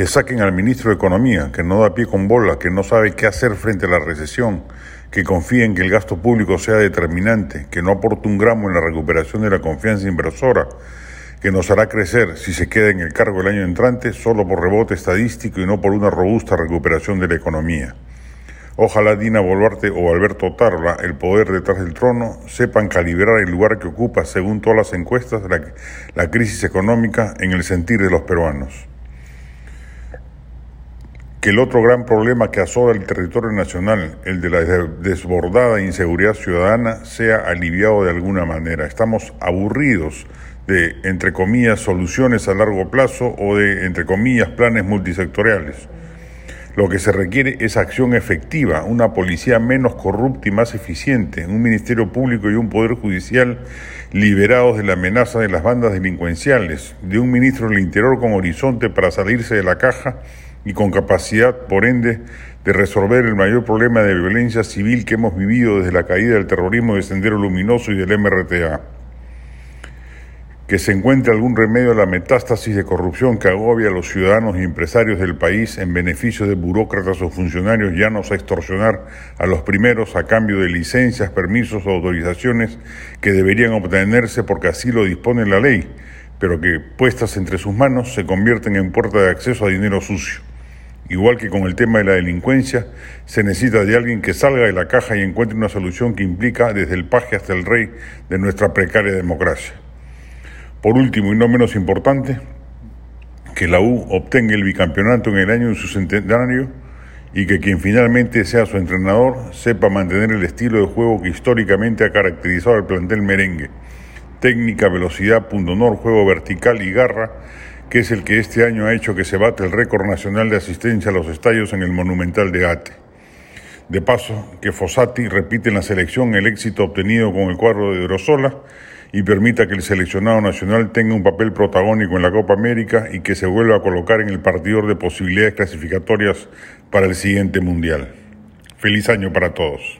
que saquen al ministro de Economía, que no da pie con bola, que no sabe qué hacer frente a la recesión, que confíe en que el gasto público sea determinante, que no aporte un gramo en la recuperación de la confianza inversora, que nos hará crecer si se queda en el cargo el año entrante solo por rebote estadístico y no por una robusta recuperación de la economía. Ojalá Dina Boluarte o Alberto Tarla, el poder detrás del trono, sepan calibrar el lugar que ocupa, según todas las encuestas, la, la crisis económica en el sentir de los peruanos que el otro gran problema que asola el territorio nacional, el de la desbordada inseguridad ciudadana, sea aliviado de alguna manera. Estamos aburridos de, entre comillas, soluciones a largo plazo o de, entre comillas, planes multisectoriales. Lo que se requiere es acción efectiva, una policía menos corrupta y más eficiente, un ministerio público y un poder judicial liberados de la amenaza de las bandas delincuenciales, de un ministro del Interior con horizonte para salirse de la caja y con capacidad, por ende, de resolver el mayor problema de violencia civil que hemos vivido desde la caída del terrorismo de Sendero Luminoso y del MRTA. Que se encuentre algún remedio a la metástasis de corrupción que agobia a los ciudadanos y empresarios del país en beneficio de burócratas o funcionarios llanos a extorsionar a los primeros a cambio de licencias, permisos o autorizaciones que deberían obtenerse porque así lo dispone la ley, pero que puestas entre sus manos se convierten en puerta de acceso a dinero sucio. Igual que con el tema de la delincuencia, se necesita de alguien que salga de la caja y encuentre una solución que implica desde el paje hasta el rey de nuestra precaria democracia. Por último y no menos importante, que la U obtenga el bicampeonato en el año de su centenario y que quien finalmente sea su entrenador sepa mantener el estilo de juego que históricamente ha caracterizado al plantel merengue. Técnica, velocidad, punto honor, juego vertical y garra que es el que este año ha hecho que se bate el récord nacional de asistencia a los estadios en el Monumental de Ate. De paso, que Fossati repite en la selección el éxito obtenido con el cuadro de Drosola y permita que el seleccionado nacional tenga un papel protagónico en la Copa América y que se vuelva a colocar en el partidor de posibilidades clasificatorias para el siguiente Mundial. Feliz año para todos.